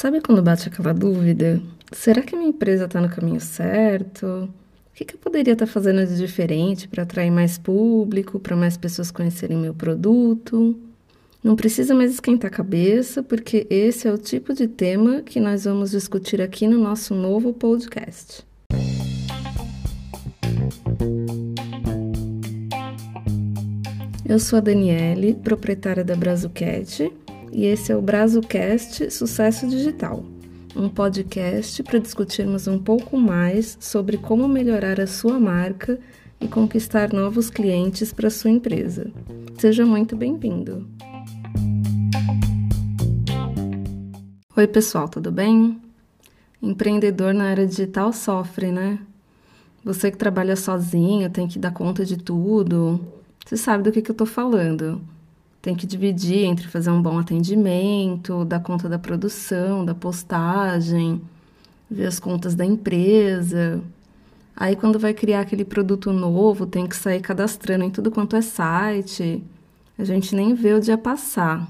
Sabe quando bate aquela dúvida? Será que minha empresa está no caminho certo? O que, que eu poderia estar tá fazendo de diferente para atrair mais público, para mais pessoas conhecerem meu produto? Não precisa mais esquentar a cabeça, porque esse é o tipo de tema que nós vamos discutir aqui no nosso novo podcast. Eu sou a Daniele, proprietária da Brazucat, e esse é o BrazoCast Sucesso Digital, um podcast para discutirmos um pouco mais sobre como melhorar a sua marca e conquistar novos clientes para sua empresa. Seja muito bem-vindo! Oi, pessoal, tudo bem? Empreendedor na área digital sofre, né? Você que trabalha sozinho, tem que dar conta de tudo. Você sabe do que, que eu estou falando tem que dividir entre fazer um bom atendimento, dar conta da produção, da postagem, ver as contas da empresa. Aí, quando vai criar aquele produto novo, tem que sair cadastrando em tudo quanto é site. A gente nem vê o dia passar.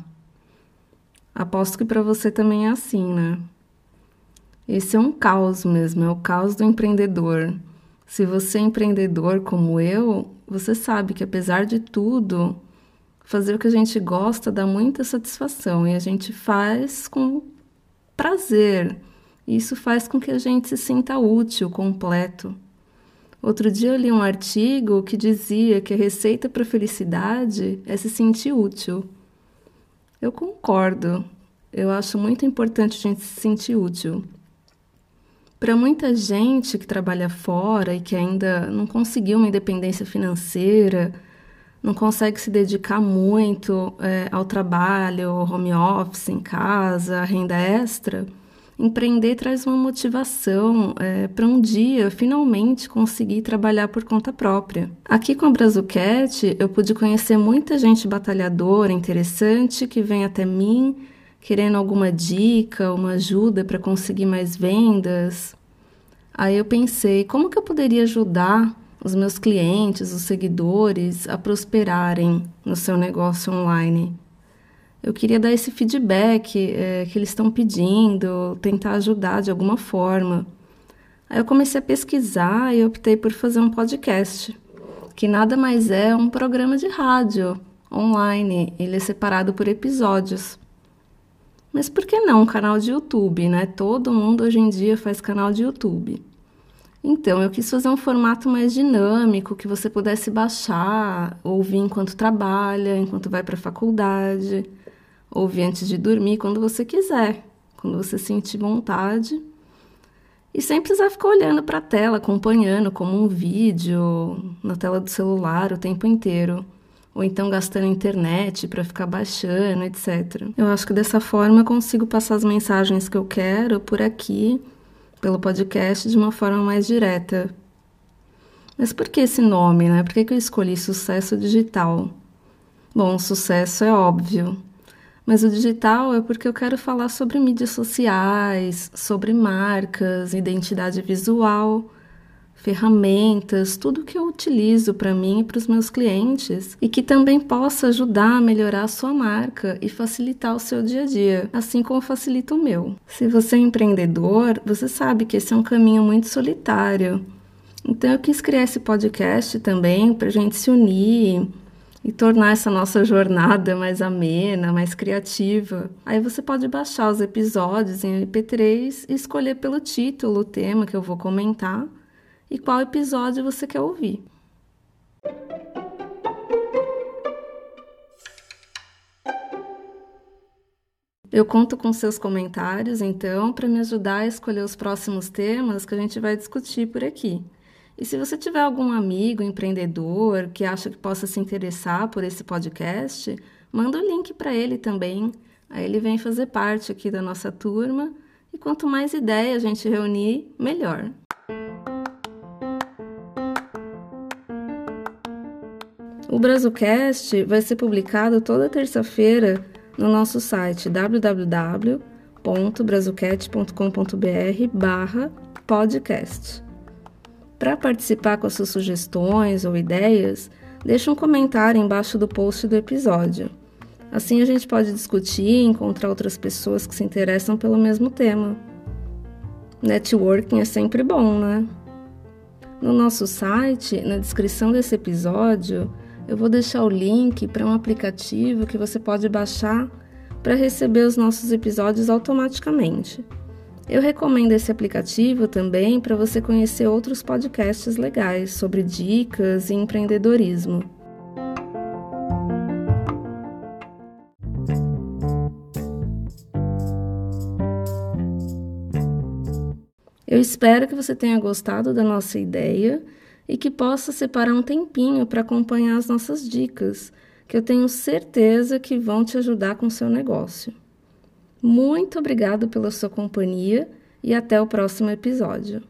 Aposto que para você também é assim, né? Esse é um caos mesmo, é o caos do empreendedor. Se você é empreendedor como eu, você sabe que apesar de tudo, fazer o que a gente gosta dá muita satisfação e a gente faz com prazer. Isso faz com que a gente se sinta útil, completo. Outro dia eu li um artigo que dizia que a receita para a felicidade é se sentir útil. Eu concordo. Eu acho muito importante a gente se sentir útil. Para muita gente que trabalha fora e que ainda não conseguiu uma independência financeira, não consegue se dedicar muito é, ao trabalho, home office, em casa, renda extra, empreender traz uma motivação é, para um dia finalmente conseguir trabalhar por conta própria. Aqui com a Brazucat, eu pude conhecer muita gente batalhadora, interessante, que vem até mim querendo alguma dica, uma ajuda para conseguir mais vendas. Aí eu pensei, como que eu poderia ajudar os meus clientes, os seguidores, a prosperarem no seu negócio online. Eu queria dar esse feedback é, que eles estão pedindo, tentar ajudar de alguma forma. Aí eu comecei a pesquisar e optei por fazer um podcast, que nada mais é um programa de rádio online. Ele é separado por episódios. Mas por que não um canal de YouTube, né? Todo mundo hoje em dia faz canal de YouTube. Então, eu quis fazer um formato mais dinâmico, que você pudesse baixar, ouvir enquanto trabalha, enquanto vai para a faculdade, ouvir antes de dormir, quando você quiser, quando você sentir vontade. E sem precisar ficar olhando para a tela, acompanhando como um vídeo na tela do celular o tempo inteiro. Ou então gastando internet para ficar baixando, etc. Eu acho que dessa forma eu consigo passar as mensagens que eu quero por aqui pelo podcast de uma forma mais direta. Mas por que esse nome, né? Por que, que eu escolhi sucesso digital? Bom, sucesso é óbvio, mas o digital é porque eu quero falar sobre mídias sociais, sobre marcas, identidade visual ferramentas, tudo que eu utilizo para mim e para os meus clientes e que também possa ajudar a melhorar a sua marca e facilitar o seu dia a dia, assim como facilita o meu. Se você é empreendedor, você sabe que esse é um caminho muito solitário. Então eu quis criar esse podcast também para a gente se unir e tornar essa nossa jornada mais amena, mais criativa. Aí você pode baixar os episódios em MP3 e escolher pelo título o tema que eu vou comentar e qual episódio você quer ouvir. Eu conto com seus comentários, então, para me ajudar a escolher os próximos temas que a gente vai discutir por aqui. E se você tiver algum amigo empreendedor que acha que possa se interessar por esse podcast, manda o link para ele também. Aí ele vem fazer parte aqui da nossa turma. E quanto mais ideia a gente reunir, melhor. O Brazucast vai ser publicado toda terça-feira no nosso site www.brazucat.com.br barra podcast. Para participar com as suas sugestões ou ideias, deixe um comentário embaixo do post do episódio. Assim a gente pode discutir e encontrar outras pessoas que se interessam pelo mesmo tema. Networking é sempre bom, né? No nosso site, na descrição desse episódio, eu vou deixar o link para um aplicativo que você pode baixar para receber os nossos episódios automaticamente. Eu recomendo esse aplicativo também para você conhecer outros podcasts legais sobre dicas e empreendedorismo. Eu espero que você tenha gostado da nossa ideia e que possa separar um tempinho para acompanhar as nossas dicas, que eu tenho certeza que vão te ajudar com o seu negócio. Muito obrigado pela sua companhia e até o próximo episódio.